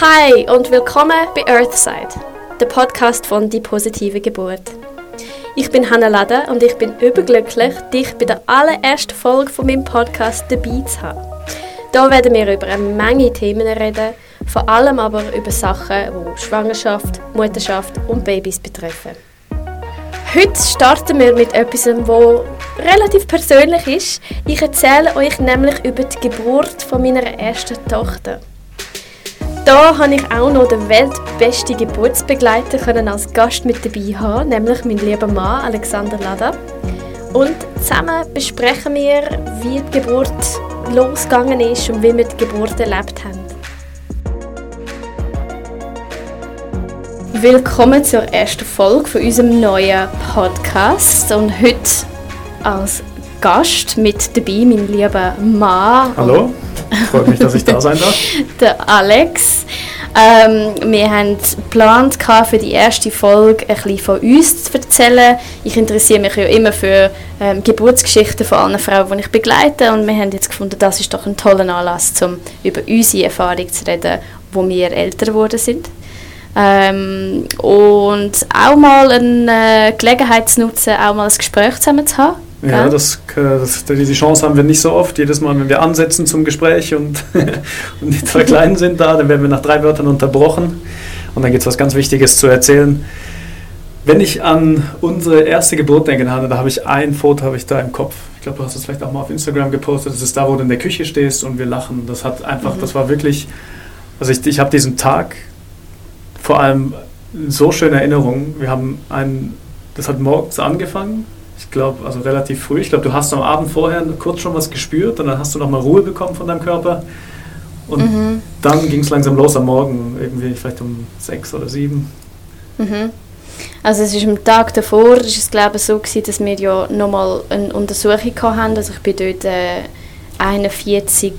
Hi und willkommen bei Earthside, der Podcast von Die positive Geburt. Ich bin Hannah Lade und ich bin überglücklich, dich bei der allerersten Folge von meinem Podcast dabei zu haben. Hier werden wir über eine Menge Themen reden, vor allem aber über Sachen, die Schwangerschaft, Mutterschaft und Babys betreffen. Heute starten wir mit etwas, das relativ persönlich ist. Ich erzähle euch nämlich über die Geburt von meiner ersten Tochter. Da habe ich auch noch den weltbesten Geburtsbegleiter können als Gast mit dabei haben, nämlich mein lieber Mann Alexander Lada. Und zusammen besprechen wir, wie die Geburt losgegangen ist und wie wir die Geburt erlebt haben. Willkommen zur ersten Folge von unserem neuen Podcast und heute als Gast mit dabei mein lieber Mann. Hallo. Freut mich, dass ich da sein darf. der Alex. Ähm, wir haben geplant, für die erste Folge ein bisschen von uns zu erzählen. Ich interessiere mich ja immer für ähm, Geburtsgeschichten von allen Frauen, die ich begleite. Und wir haben jetzt gefunden, das ist doch ein toller Anlass, um über unsere Erfahrung zu reden, wo wir älter geworden sind. Ähm, und auch mal eine Gelegenheit zu nutzen, auch mal ein Gespräch zusammen zu haben ja, das, das, diese Chance haben wir nicht so oft. Jedes Mal, wenn wir ansetzen zum Gespräch und, und die zwei Kleinen sind da, dann werden wir nach drei Wörtern unterbrochen und dann gibt es was ganz Wichtiges zu erzählen. Wenn ich an unsere erste Geburt denke, da habe ich ein Foto habe ich da im Kopf. Ich glaube, du hast es vielleicht auch mal auf Instagram gepostet. Das ist da, wo du in der Küche stehst und wir lachen. Das hat einfach, mhm. das war wirklich, also ich, ich habe diesen Tag vor allem so schöne Erinnerungen. Wir haben einen, das hat morgens angefangen ich glaube, also relativ früh. Ich glaube, du hast am Abend vorher kurz schon was gespürt und dann hast du nochmal Ruhe bekommen von deinem Körper. Und mhm. dann ging es langsam los am Morgen, irgendwie vielleicht um sechs oder sieben. Mhm. Also es ist am Tag davor, ist es glaube ich so gewesen, dass wir ja nochmal eine Untersuchung hatten. Also ich bin dort äh, 41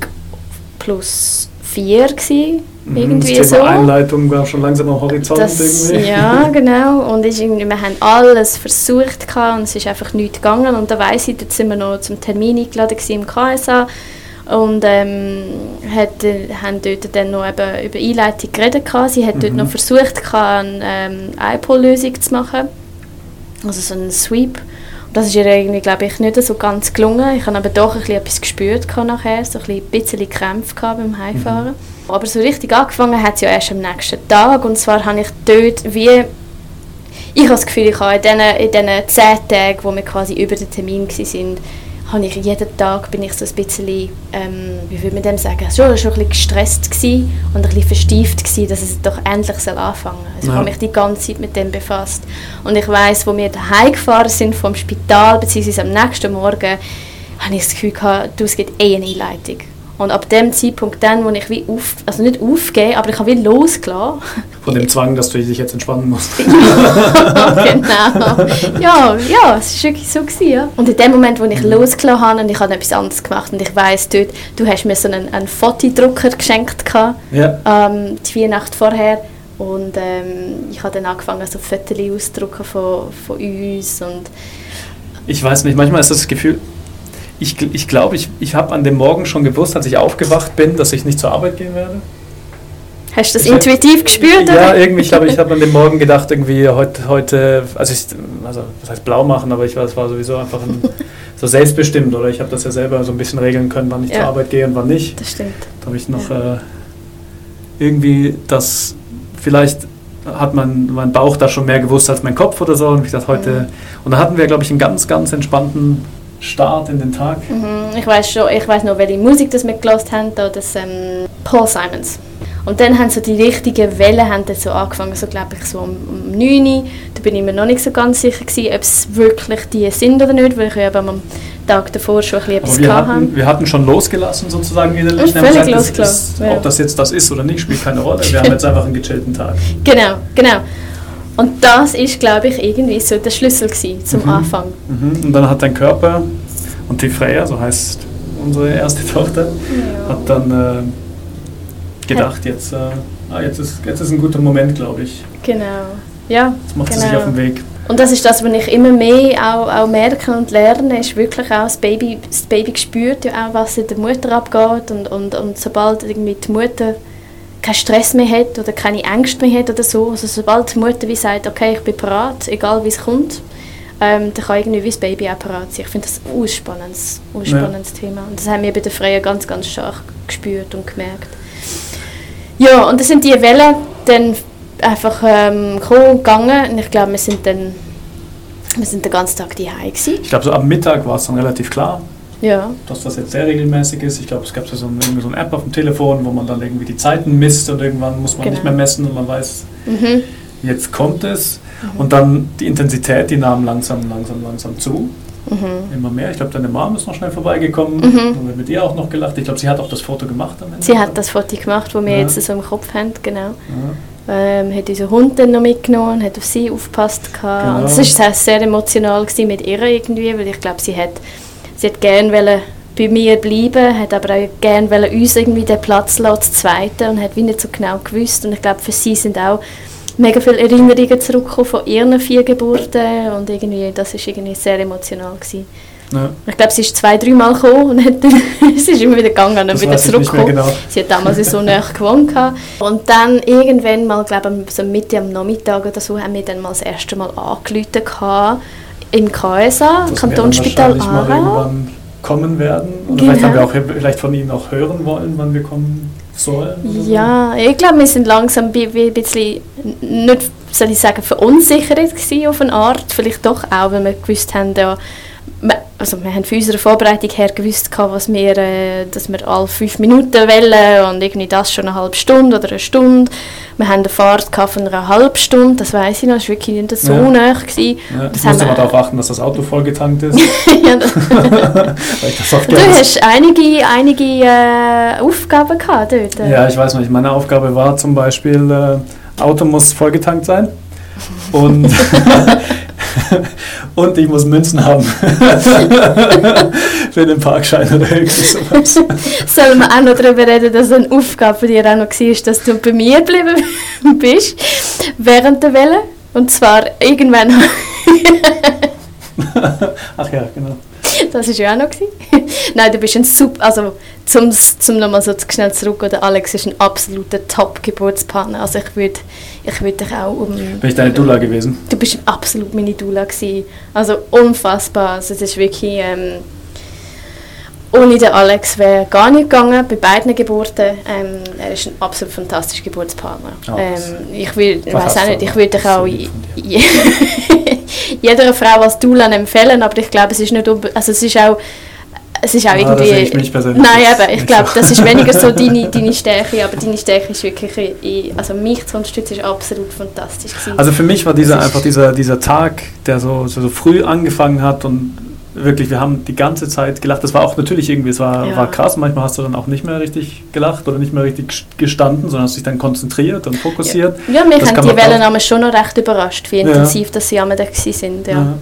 plus 4 gewesen irgendwie das Thema so. Einleitung war schon langsam am Horizont das, irgendwie. Ja, genau. Und irgendwie, wir haben alles versucht und es ist einfach nichts gegangen. Und da weiss ich, dort sind wir noch zum Termin eingeladen im KSA und ähm, hat, haben dort dann noch eben über Einleitung geredet. Sie hat mhm. dort noch versucht, eine ähm, iPol-Lösung zu machen, also so einen Sweep. Das ist ihr irgendwie, glaube ich, nicht so ganz gelungen. Ich habe aber doch ein bisschen etwas gespürt nachher, so ein bisschen Krämpfe beim Heimfahren. Mhm. Aber so richtig angefangen hat es ja erst am nächsten Tag. Und zwar habe ich dort wie... Ich habe das Gefühl, ich habe in diesen, in diesen zehn Tagen, wo wir quasi über den Termin waren, habe ich jeden Tag bin ich so ein bisschen, ähm, wie würde man dem sagen, schon, schon ein bisschen gestresst gewesen und ein bisschen verstieft gewesen, dass es doch endlich soll anfangen soll. Also ja. Ich habe mich die ganze Zeit mit dem befasst. Und ich weiß, wo wir daheim gefahren sind vom Spital, beziehungsweise am nächsten Morgen, habe ich das Gefühl gehabt, du, es gibt eh eine Einleitung. Und ab dem Zeitpunkt dann, wo ich wie auf, also nicht aufgebe, aber ich habe wie losgelassen. Von dem Zwang, dass du dich jetzt entspannen musst. ja, genau. Ja, ja, es war wirklich so. Gewesen, ja. Und in dem Moment, wo ich mhm. losgelassen habe und ich habe etwas anderes gemacht und ich weiss, dort, du hast mir so einen, einen Fotodrucker geschenkt, gehabt, ja. ähm, die Weihnacht vorher. Und ähm, ich habe dann angefangen, so Fotos auszudrucken von, von uns. Und ich weiß nicht, manchmal ist das Gefühl, ich, ich glaube, ich, ich habe an dem Morgen schon gewusst, als ich aufgewacht bin, dass ich nicht zur Arbeit gehen werde. Hast du das ich intuitiv gespürt? Ja, oder? irgendwie, ich glaube, ich habe an dem Morgen gedacht, irgendwie heute, heute also, ich, also was heißt blau machen, aber ich war, es war sowieso einfach ein, so selbstbestimmt, oder? Ich habe das ja selber so ein bisschen regeln können, wann ich ja. zur Arbeit gehe und wann nicht. Das stimmt. Da habe ich noch ja. äh, irgendwie das, vielleicht hat mein, mein Bauch da schon mehr gewusst als mein Kopf oder so und ich dachte heute, mhm. und da hatten wir, glaube ich, einen ganz, ganz entspannten Start in den Tag? Mhm, ich weiß schon, ich weiß noch, welche Musik das wir gelost haben, da das ähm, Paul Simons. Und dann haben so die richtigen Wellen haben dann so angefangen, so glaube ich so um, um 9 Uhr. Da bin ich mir noch nicht so ganz sicher gewesen, ob es wirklich die sind oder nicht, weil ich ja am Tag davor schon ein bisschen etwas wir hatten, wir hatten schon losgelassen sozusagen innerlich. Ja, völlig losgelassen. Ja. Ob das jetzt das ist oder nicht, spielt keine Rolle. Wir haben jetzt einfach einen gechillten Tag. Genau, genau. Und das ist, glaube ich, irgendwie so der Schlüssel gewesen zum mhm. Anfang. Mhm. Und dann hat dein Körper und die Freya, so heißt unsere erste Tochter, ja. hat dann äh, gedacht, jetzt, äh, ah, jetzt, ist, jetzt ist ein guter Moment, glaube ich. Genau, ja. Jetzt macht genau. sie sich auf den Weg. Und das ist das, was ich immer mehr auch, auch merke und lerne, ist wirklich auch, das Baby, das Baby spürt ja auch, was in der Mutter abgeht und, und, und sobald irgendwie die Mutter keinen Stress mehr hat oder keine Ängste mehr hat oder so. Also sobald die Mutter wie sagt, okay, ich bin bereit, egal wie es kommt, ähm, dann kann irgendwie wie das Baby auch parat sein. Ich finde das ein spannendes, spannendes ja. Thema. Und das haben wir bei der Freya ganz, ganz stark gespürt und gemerkt. Ja, und dann sind die Wellen dann einfach ähm, gekommen und gegangen. Und ich glaube, wir sind dann wir sind den ganzen Tag daheim Ich glaube, so am Mittag war es dann relativ klar, ja. dass das jetzt sehr regelmäßig ist. Ich glaube, es gab so, ein, so eine App auf dem Telefon, wo man dann irgendwie die Zeiten misst und irgendwann muss man genau. nicht mehr messen und man weiß, mhm. jetzt kommt es. Mhm. Und dann die Intensität, die nahm langsam, langsam, langsam zu. Mhm. Immer mehr. Ich glaube, deine Mom ist noch schnell vorbeigekommen mhm. und wir mit ihr auch noch gelacht. Ich glaube, sie hat auch das Foto gemacht am Ende. Sie hat das Foto gemacht, das wir ja. jetzt so im Kopf haben, genau. Ja. Ähm, hat unseren Hund dann noch mitgenommen, hat auf sie aufgepasst. Genau. Und es war sehr emotional mit ihr irgendwie, weil ich glaube, sie hat, sie hat gerne bei mir bleiben, hat aber auch gerne uns irgendwie den Platz lassen, zu zweiten und hat wie nicht so genau gewusst. Und ich glaube, für sie sind auch mega viele Erinnerungen zurückgekommen von ihren vier Geburten und irgendwie, das war irgendwie sehr emotional. Gewesen. Ja. Ich glaube, sie ist zwei, dreimal gekommen und hat dann, sie ist immer wieder gegangen und wieder zurückgekommen. Genau. Sie hat damals in so näher gewohnt. Und dann irgendwann mal, glaube ich, so Mitte am Nachmittag oder so, haben wir dann mal das erste Mal angerufen im KSA, das Kantonsspital Aarau. kommen werden. Oder genau. vielleicht haben wir auch vielleicht von Ihnen auch hören wollen, wann wir kommen sollen. Ja, ich glaube, wir sind langsam ein bisschen, nicht, soll ich sagen, verunsichert auf eine Art. Vielleicht doch auch, weil wir gewusst haben, ja, also wir haben von unserer Vorbereitung her gewusst, was wir, äh, dass wir alle fünf Minuten wählen und irgendwie das schon eine halbe Stunde oder eine Stunde. Wir haben eine Fahrt von einer halben Stunde, das weiß ich noch, das war wirklich nicht so ja. nah. Gewesen. Ja, das musste man darauf achten, dass das Auto vollgetankt ist. ja, du hast einige, einige äh, Aufgaben gehabt dort. Ja, ich weiß nicht. Meine Aufgabe war zum Beispiel, äh, Auto muss vollgetankt sein. Und und ich muss Münzen haben. Für den Parkschein oder irgendwie sowas. Sollen wir auch noch darüber reden, dass eine Aufgabe für dich auch noch war, dass du bei mir geblieben bist während der Welle? Und zwar irgendwann. Ach ja, genau. Das war ja auch noch. Nein, du bist ein super, also zum, zum nochmal so schnell zurück, oder Alex ist ein absoluter Top-Geburtspartner. Also ich würde ich würd dich auch um... Bin ich deine Dula gewesen? Du bist absolut meine Dula gewesen. Also unfassbar. Also es ist wirklich... Ähm, ohne den Alex wäre gar nicht gegangen, bei beiden Geburten. Ähm, er ist ein absolut fantastischer Geburtspartner. Oh, ähm, ich weiß auch nicht, ich würde dich auch jeder Frau als Dula empfehlen, aber ich glaube, es ist nicht, also es ist auch es ist auch ah, irgendwie... Ich persönlich nein, aber ich glaube, das ist weniger so deine, deine Stärke, aber deine Stärke ist wirklich, also mich zu unterstützen, ist absolut fantastisch gewesen. Also für mich war dieser einfach dieser, dieser Tag, der so, so, so früh angefangen hat und wirklich, wir haben die ganze Zeit gelacht. Das war auch natürlich irgendwie, es war, ja. war krass. Manchmal hast du dann auch nicht mehr richtig gelacht oder nicht mehr richtig gestanden, sondern hast dich dann konzentriert und fokussiert. Ja, ja mich haben die Wellen schon noch recht überrascht, wie intensiv ja. dass sie am Tag sind. Ja. ja.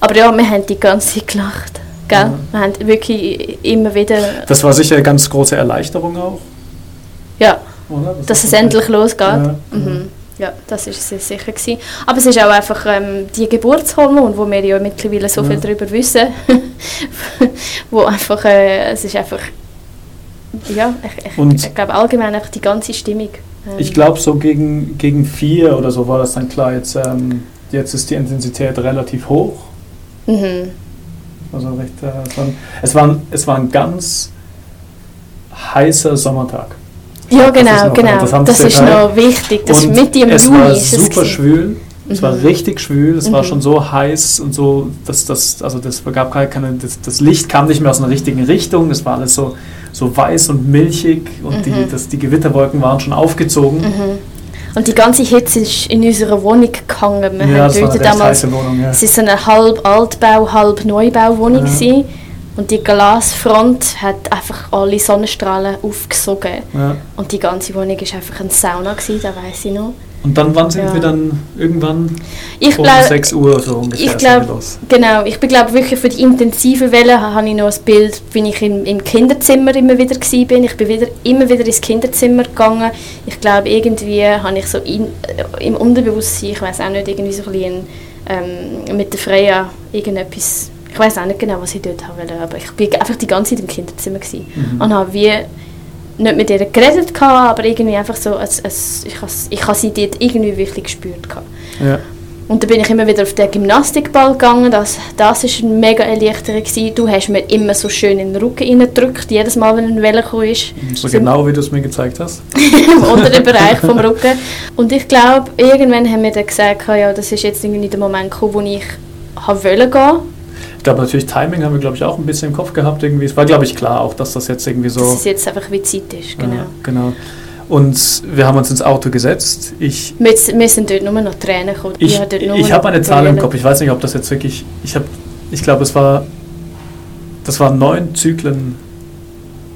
Aber ja, wir haben die ganze Zeit gelacht. Gell? Ja. Wir haben wirklich immer wieder... Das war sicher eine ganz große Erleichterung auch. Ja, das dass es endlich losgeht. Ja, mhm. Ja das war es sicher. Gewesen. Aber es ist auch einfach ähm, die Geburtshormone, wo wir ja mittlerweile so ja. viel darüber wissen, wo einfach, äh, es ist einfach, ja, ich, ich, ich glaube allgemein einfach die ganze Stimmung. Ähm. Ich glaube so gegen, gegen vier oder so war das dann klar, jetzt, ähm, jetzt ist die Intensität relativ hoch. Mhm. Also recht, äh, es, war, es, war, es war ein ganz heißer Sommertag. Ja, genau, das genau. Das, das ist noch wichtig. Das und mit im es Juni war super es schwül. Es war mhm. richtig schwül, es mhm. war schon so heiß und so, dass das, also das gab keine, das, das, Licht kam nicht mehr aus einer richtigen Richtung, es war alles so, so weiß und milchig und mhm. die, das, die Gewitterwolken waren schon aufgezogen. Mhm. Und die ganze Hitze ist in unserer Wohnung gehangen. Wir ja, haben dort damals, Wohnung, ja. Es war eine halb Altbau, halb Neubauwohnung. Ja. Und die Glasfront hat einfach alle Sonnenstrahlen aufgesogen. Ja. Und die ganze Wohnung war einfach eine Sauna, gewesen, da weiß ich noch. Und dann, wann sind ja. wir dann irgendwann? Ich um glaub, 6 Uhr so ungefähr. Ich glaube, genau. Ich glaube wirklich für die intensive Welle habe ich noch ein Bild, wie ich im, im Kinderzimmer immer wieder bin. Ich bin wieder, immer wieder ins Kinderzimmer gegangen. Ich glaube, irgendwie habe ich so in, äh, im Unterbewusstsein, ich weiß auch nicht, irgendwie so ein bisschen ähm, mit der Freya irgendetwas, ich weiß auch nicht genau, was ich dort haben wollte, aber ich bin einfach die ganze Zeit im Kinderzimmer gewesen. Mhm. und habe wie nicht mit ihr geredet, gehabt, aber irgendwie einfach so, als, als, ich habe ich sie dort irgendwie wirklich gespürt. Gehabt. Ja. Und dann bin ich immer wieder auf den Gymnastikball gegangen. Das, das ist eine mega Erleichterung. Gewesen. Du hast mir immer so schön in den Rücken reingedrückt, jedes Mal, wenn ein Welle kam. ist. So genau, wie du es mir gezeigt hast. Im unteren Bereich vom Rücken. Und ich glaube, irgendwann haben wir dann gesagt, ja, das ist jetzt irgendwie der Moment gekommen, wo ich wollte gehen. Ich glaube natürlich Timing haben wir glaube ich auch ein bisschen im Kopf gehabt irgendwie. Es war glaube ich klar auch, dass das jetzt irgendwie so. Dass es jetzt einfach wie Zeit ist, genau. Ja, genau. Und wir haben uns ins Auto gesetzt. Ich, wir, wir sind dort nur noch Tränen gekommen. Ich, ich, ich habe eine Zahl im Kopf. Ich weiß nicht, ob das jetzt wirklich. Ich habe, ich glaube, es war. Das waren neun Zyklen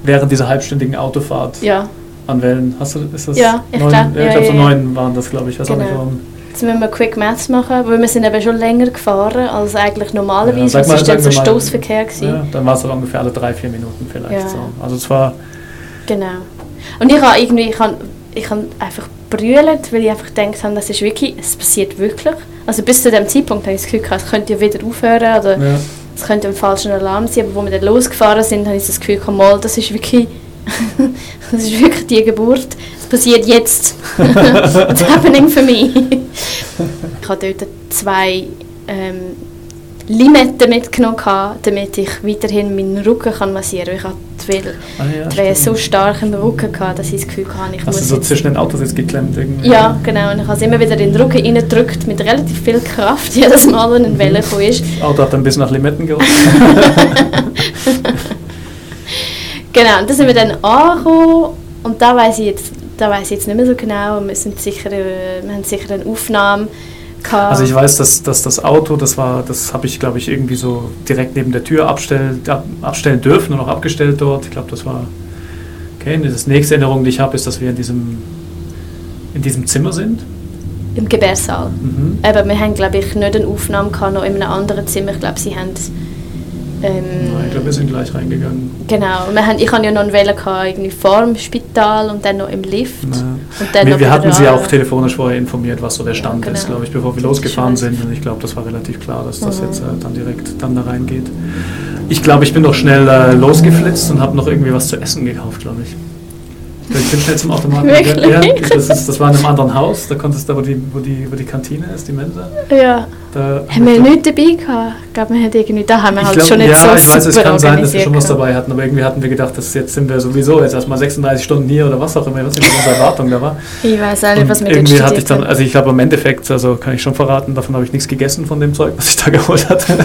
während dieser halbstündigen Autofahrt. Ja. An Wellen. Hast du, ist das ja, ich glaube, ja, ja, ich glaube, so neun waren das, glaube ich. weiß genau. auch nicht warum. Jetzt müssen wir Quick Maths machen, weil wir sind eben schon länger gefahren als eigentlich normalerweise. Ja, mal, das war dann so Stoßverkehr. Ja, dann war es ungefähr alle drei, vier Minuten vielleicht. Ja. So. Also es war... Genau. Und ich habe irgendwie, ich habe, ich habe einfach brüllt, weil ich einfach gedacht habe, das ist wirklich, es passiert wirklich. Also bis zu dem Zeitpunkt habe ich das Gefühl gehabt, es könnte ja wieder aufhören oder Ja. es könnte ein falscher Alarm sein, aber wo wir dann losgefahren sind, habe ich das Gefühl gehabt, mal, das ist wirklich, das ist wirklich die Geburt. Es passiert jetzt. It's happening for me. Ich habe dort zwei ähm, Limetten mitgenommen, damit ich weiterhin meinen Rücken kann massieren kann. Ich hatte Welle, Ah, ja, so stimmt. stark im Rücken, gehabt, dass ich das Gefühl hatte, ich du muss so jetzt zwischen den Autos jetzt geklemmt irgendwie? ja, genau. Und ich habe es immer wieder in den Rücken reingedrückt, mit relativ viel Kraft, jedes Mal, wenn eine Welle gekommen ist. Das Auto hat ein bisschen nach Limetten gerochen. Genau, und da sind wir dann angekommen und da weiß ich jetzt, da weiß ich jetzt nicht mehr so genau. Wir, sind sicher, äh, wir haben sicher eine Aufnahme gehabt. Also ich weiß, dass, dass das Auto, das war, das habe ich glaube ich irgendwie so direkt neben der Tür abstellen, ab, abstellen dürfen und auch abgestellt dort. Ich glaube, das war okay. Und das nächste Erinnerung, die ich habe, ist, dass wir in diesem in diesem Zimmer sind. Im Gebärsaal. Mhm. Aber wir haben, glaube ich, nicht eine Aufnahme gehabt, noch in einem anderen Zimmer. Ich glaube, sie haben... Ähm, Nein, ich glaube, wir sind gleich reingegangen. Genau, wir haben, ich hatte ja noch eine Welle gehabt, irgendwie vor dem Spital und dann noch im Lift. Ja. Und dann Wir, noch wir hatten sie auch telefonisch vorher informiert, was so der Stand Ja, ist, genau. glaube ich, bevor wir ist losgefahren sind. Und ich glaube, das war relativ klar, dass das Mhm. jetzt äh, dann direkt dann da reingeht. Ich glaube, ich bin noch schnell äh, losgeflitzt und habe noch irgendwie was zu essen gekauft, glaube ich. Ich bin schnell zum Automaten. Wirklich? Ja, das, ist, das war in einem anderen Haus, da konntest du, wo die, wo die, wo die Kantine ist, die Mensa. Ja. Da Haben wir nichts dabei gehabt? Ich glaube, wir haben irgendwie, da haben wir ich halt glaub, schon nicht ja, so ich weiß, es kann sein, dass wir schon was dabei hatten, aber irgendwie hatten wir gedacht, dass jetzt sind wir sowieso jetzt erstmal 36 Stunden hier oder was auch immer, was unsere Erwartung da war. Ich weiß auch nicht, Und was dort irgendwie hatte ich dann, also ich glaube im Endeffekt, also kann ich schon verraten, davon habe ich nichts gegessen von dem Zeug, was ich da geholt hatte.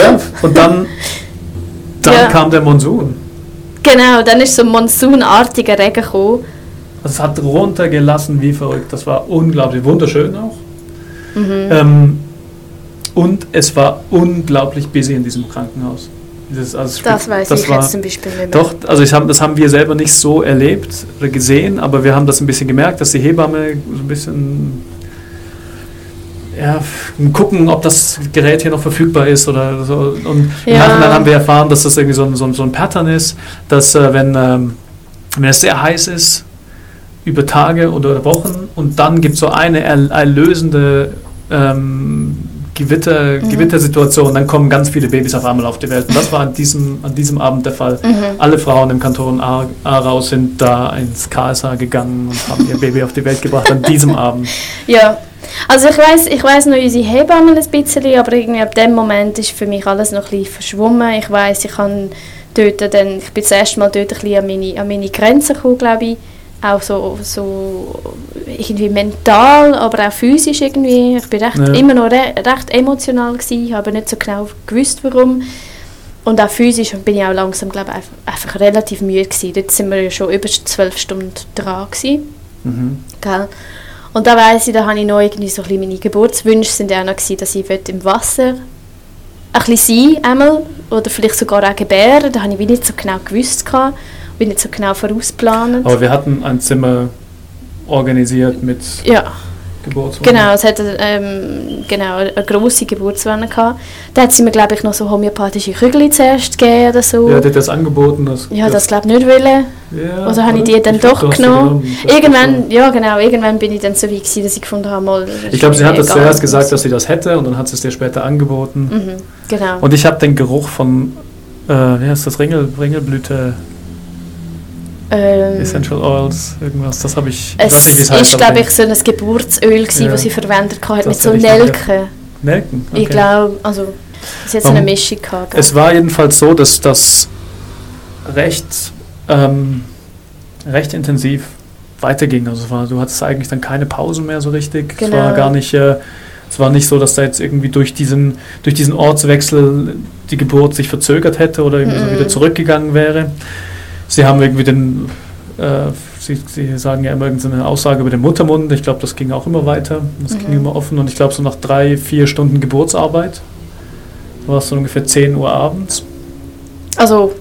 ja, und dann, dann Ja. kam der Monsun. Genau, dann ist so ein monsunartiger Regen gekommen. Also es hat runtergelassen wie verrückt. Das war unglaublich, wunderschön auch. Mhm. Ähm, und es war unglaublich busy in diesem Krankenhaus. Das, also das weiß das ich war, jetzt zum Beispiel nicht mehr. Doch, also ich hab, das haben wir selber nicht so erlebt oder gesehen, aber wir haben das ein bisschen gemerkt, dass die Hebamme so ein bisschen ja, gucken, ob das Gerät hier noch verfügbar ist oder so. Und im Ja. Nachhinein haben wir erfahren, dass das irgendwie so ein, so ein, so ein Pattern ist, dass äh, wenn, ähm, wenn es sehr heiß ist, über Tage oder Wochen und dann gibt es so eine erl- erlösende ähm, Gewitter, Mhm. Gewittersituation, dann kommen ganz viele Babys auf einmal auf die Welt. Und das war an diesem, an diesem Abend der Fall. Mhm. Alle Frauen im Kanton A- Aarau sind da ins KSH gegangen und haben ihr Baby auf die Welt gebracht an diesem Abend. Ja, also ich weiß, ich weiß noch unsere Hebamme ein bisschen, aber irgendwie ab dem Moment ist für mich alles noch ein bisschen verschwommen. Ich weiß, ich kann dort dann, ich bin das erste Mal dort ein bisschen an meine, an meine Grenzen gekommen, glaube ich. Auch so, so irgendwie mental, aber auch physisch irgendwie. Ich bin recht, Ja. immer noch re recht emotional gewesen, ich habe nicht so genau gewusst, warum. Und auch physisch bin ich auch langsam, glaube ich, einfach relativ müde gewesen. Dort sind wir ja schon über zwölf Stunden dran gewesen. Mhm. Gell? Und da weiss ich, da habe ich noch irgendwie so ein bisschen meine Geburtswünsche sind auch noch gewesen, dass ich im Wasser ein bisschen sein einmal, oder vielleicht sogar auch gebären. Da habe ich wie nicht so genau gewusst, gehabt, bin nicht so genau vorausplanend. Aber wir hatten ein Zimmer organisiert mit Ja, Geburtswohnung. genau, es hatte ähm, genau, eine grosse Geburtswanne gehabt. Da hat sie mir, glaube ich, noch so homöopathische Kügel zuerst gegeben oder so. Ja, die hat das angeboten. Das, ja, das glaube ich nicht wollen. ja, Oder habe ich die dann Ich doch genommen? Das Irgendwann, ja genau, irgendwann bin ich dann so weit gewesen, dass ich gefunden habe, mal... Ich glaube, sie hat das zuerst gesagt, dass sie das hätte und dann hat sie es dir später angeboten. Mhm, genau. Und ich habe den Geruch von äh, wie heißt das, Ringel, Ringelblüte, Ähm, Essential Oils, irgendwas, das habe ich, ich es es ist, glaube ich, so ein Geburtsöl, gewesen, Ja. das sie verwendet hat, Das mit so. Nelken. Nelken, Ich okay. glaube, also, es hat so eine Mischung gehabt. Es war jedenfalls so, dass das recht, ähm, recht intensiv weiterging. Also es war, du hattest eigentlich dann keine Pause mehr so richtig. Es Genau. war gar nicht, äh, es war nicht so, dass da jetzt irgendwie durch diesen, durch diesen Ortswechsel die Geburt sich verzögert hätte oder irgendwie so Mhm. wieder zurückgegangen wäre. Sie haben irgendwie den, äh, sie, sie sagen ja immer irgendeine Aussage über den Muttermund. Ich glaube, das ging auch immer weiter. Das ging Mhm. immer offen. Und ich glaube, so nach drei, vier Stunden Geburtsarbeit war es so ungefähr 10 Uhr abends. Also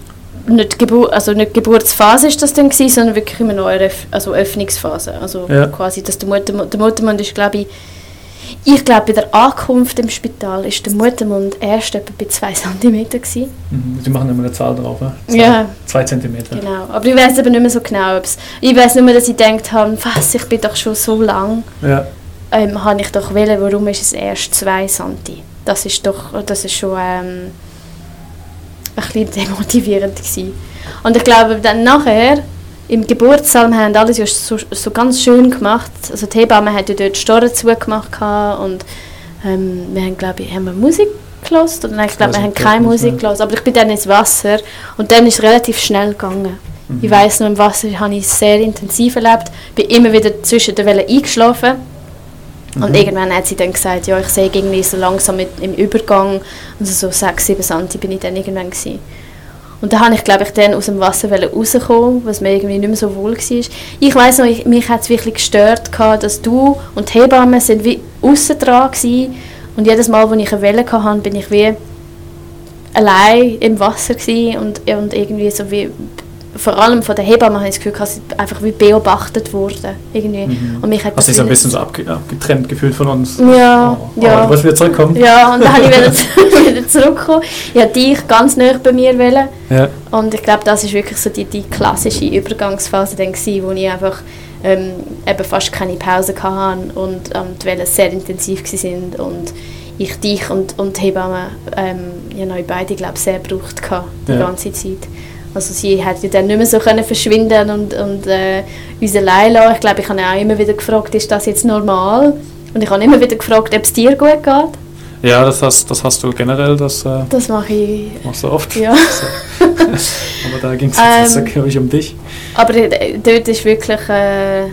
nicht, Gebur also nicht Geburtsphase ist das dann gewesen, sondern wirklich immer noch eine Öff also Öffnungsphase. Also Ja. quasi, dass der Muttermund, der Muttermund ist, glaube ich, ich glaube, bei der Ankunft im Spital ist der Muttermund erst etwa bei 2 cm. Mhm. Sie machen immer eine Zahl drauf, ja? Zwei, Ja. zwei Zentimeter. Genau. Aber ich weiß aber nicht mehr so genau, ob's, ich weiß nur, dass ich gedacht habe, was, ich bin doch schon so lang, Ja. ähm, habe ich doch wählen, warum ist es erst 2 cm? Das ist doch, das ist schon ähm, ein bisschen demotivierend gewesen. Und ich glaube, dann nachher, im Geburtssaal, wir haben alles ja so, so ganz schön gemacht. Also die Hebamme hat ja dort die Storen zugemacht und ähm, wir haben, glaube ich, haben wir Musik gehört? Oder nein, ich glaube, weiß wir haben keine Musik gehört. Aber ich bin dann ins Wasser und dann ist es relativ schnell gegangen. Mhm. Ich weiss noch, im Wasser habe ich sehr intensiv erlebt. Bin immer wieder zwischen den Wellen eingeschlafen. Und Mhm. irgendwann hat sie dann gesagt, ja, ich sehe irgendwie so langsam mit, im Übergang, also so 6, 7 cm bin ich dann irgendwann gewesen. Und da habe ich, glaube ich, dann aus dem Wasser rauskommen, was mir irgendwie nicht mehr so wohl war. Ich weiss noch, ich, mich hat es wirklich gestört, gehabt, dass du und die Hebamme sind wie aussen dran waren. Und jedes Mal, als ich eine Welle hatte, bin ich wie allein im Wasser und, und irgendwie so wie vor allem von der Hebamme habe ich das Gefühl, dass ich einfach wie beobachtet wurde. Irgendwie. Mhm. Und mich hat Hast dich so ein bisschen so abge abgetrennt gefühlt von uns? Ja, Oh, ja. Oh, du wieder zurückkommen? Ja, und dann habe ich wieder, zu- wieder zurückgekommen. Ich wollte dich ganz nah bei mir. Wollen. Ja. Und ich glaube, das ist wirklich so die, die klassische Übergangsphase, dann gewesen, wo ich einfach ähm, eben fast keine Pause hatte und ähm, die Wellen sehr intensiv waren und ich dich und, und die Hebamme ähm, ja, beide glaube sehr gebraucht hatte, die Ja. ganze Zeit. Also sie hat ja dann nicht mehr so können verschwinden und, und äh, uns allein lassen. Ich glaube, ich habe auch immer wieder gefragt, ist das jetzt normal? Und ich habe immer wieder gefragt, ob es dir gut geht. Ja, das hast, das hast du generell, das äh, Das mache ich, machst du oft. ja. Aber da ging es Ähm, jetzt, glaube ich, um dich. Aber dort ist wirklich. Äh,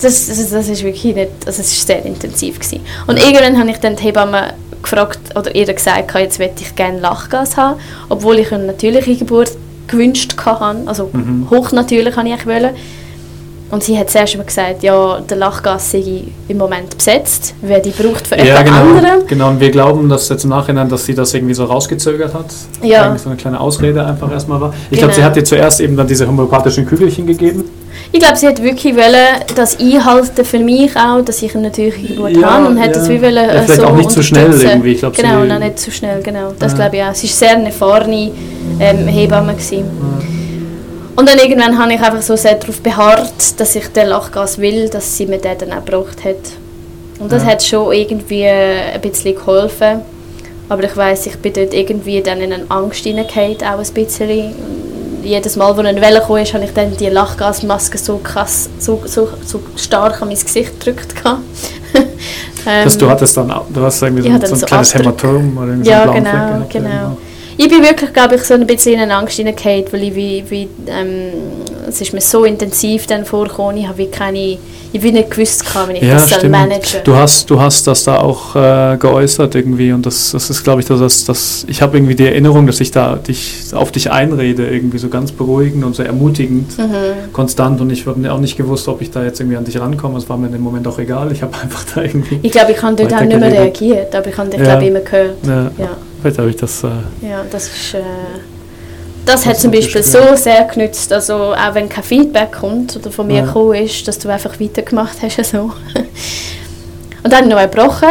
das, das, das ist wirklich nicht. Also es ist sehr intensiv. Gewesen. Und irgendwann habe ich dann die Hebamme gefragt oder ihr gesagt, jetzt möchte ich gerne Lachgas haben. Obwohl ich eine natürliche Geburt gewünscht hatte. Also Mhm. hochnatürlich habe ich wollen. Und sie hat zuerst mal gesagt, ja, der Lachgas sei im Moment besetzt, wer die braucht für Ja, genau. anderem. genau. Und wir glauben, dass jetzt im Nachhinein, dass sie das irgendwie so rausgezögert hat. Ja. Eigentlich so eine kleine Ausrede einfach erstmal war. Ich Genau. glaube, sie hat dir zuerst eben dann diese homöopathischen Kügelchen gegeben. Ich glaube, sie hat wirklich wollen, das einhalten für mich auch, dass ich eine natürliche Geburt Ja, habe und hat ja. das wie wollen, Ja, vielleicht so auch nicht zu schnell irgendwie. Ich glaub, genau, sie- nein, nicht zu schnell, genau. Das Ja. glaube ich auch. Sie war sehr eine erfahrene ähm, Hebamme. Gewesen. Und dann irgendwann habe ich einfach so sehr darauf beharrt, dass ich den Lachgas will, dass sie mir den dann auch gebraucht hat. Und das Ja. hat schon irgendwie ein bisschen geholfen. Aber ich weiß, ich bin dort irgendwie dann in eine Angst hineingefallen, auch ein bisschen. Jedes Mal, als eine Welle kam, habe ich dann die Lachgasmaske so krass, so, so, so stark an mein Gesicht gedrückt. gehabt. Dass Ähm, du hattest dann, auch- du hast irgendwie so, so ein kleines Abdruck. Hämatom oder irgendwie Ja, so einen blauen genau, Fleck gehabt, genau. Ich bin wirklich, glaube ich, so ein bisschen in eine Angst hineingefallen, weil ich wie, wie ähm, es ist mir so intensiv dann vorgekommen, ich habe wie keine, ich bin nicht gewusst, wie ich Ja, das stimmt. managen Du hast, du hast das da auch äh, geäußert irgendwie und das, das ist, glaube ich, das, das, ich habe irgendwie die Erinnerung, dass ich da dich, auf dich einrede, irgendwie so ganz beruhigend und so ermutigend, Mhm. konstant und ich habe auch nicht gewusst, ob ich da jetzt irgendwie an dich rankomme. Es war mir in dem Moment auch egal. Ich habe einfach da irgendwie, Ich glaube, ich habe dort auch nicht mehr reagiert, aber ich habe dich, Ja. glaube ich, immer gehört. ja, Ja, vielleicht habe ich das, äh, ja das ist... Äh, das Das hat zum Beispiel so sehr genützt, also auch wenn kein Feedback kommt oder von mir Ja. gekommen ist, dass du einfach weitergemacht hast. So. Und dann noch gebrochen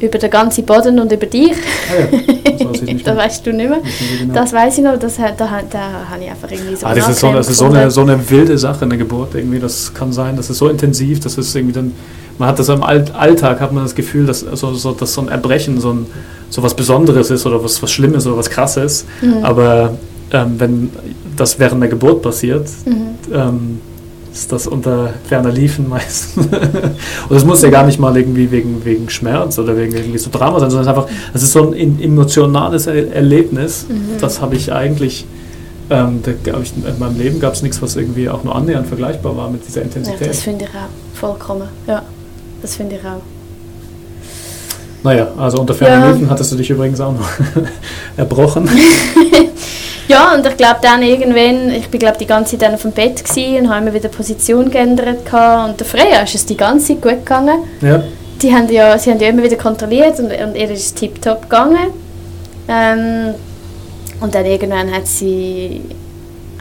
über den ganzen Boden und über dich. Ah ja, das weiß ich nicht das weißt du nicht mehr. Genau. Das weiß ich noch, das, hat- da, da habe ich einfach irgendwie so Ah, das ist, so, das ist so, eine, so eine wilde Sache, eine Geburt irgendwie. Das kann sein, das ist so intensiv, das ist irgendwie dann, man hat das im Alltag, hat man das Gefühl, dass so, so, dass so ein Erbrechen so, ein, so was Besonderes ist oder was, was Schlimmes oder was Krasses. Mhm. Aber ähm, wenn das während der Geburt passiert, Mhm. ähm, ist das unter ferner Liefen meistens. Und es muss ja gar nicht mal irgendwie wegen, wegen Schmerz oder wegen irgendwie so Drama sein, sondern es ist einfach, es ist so ein in- emotionales Er Erlebnis. Mhm. Das habe ich eigentlich, ähm, da ich, in meinem Leben gab es nichts, was irgendwie auch nur annähernd vergleichbar war mit dieser Ja, Intensität. das finde ich auch vollkommen. Ja, das finde ich auch. naja, also unter ferner Ja. Liefen hattest du dich übrigens auch noch erbrochen. Ja, und ich glaube dann irgendwann, ich bin glaube die ganze Zeit dann auf dem Bett gewesen und habe immer wieder Position geändert gehabt. und der Freya ist es die ganze Zeit gut gegangen. ja. Die haben ja, sie haben ja immer wieder kontrolliert und, und ihr ist es tiptop gegangen. Ähm, und dann irgendwann hat sie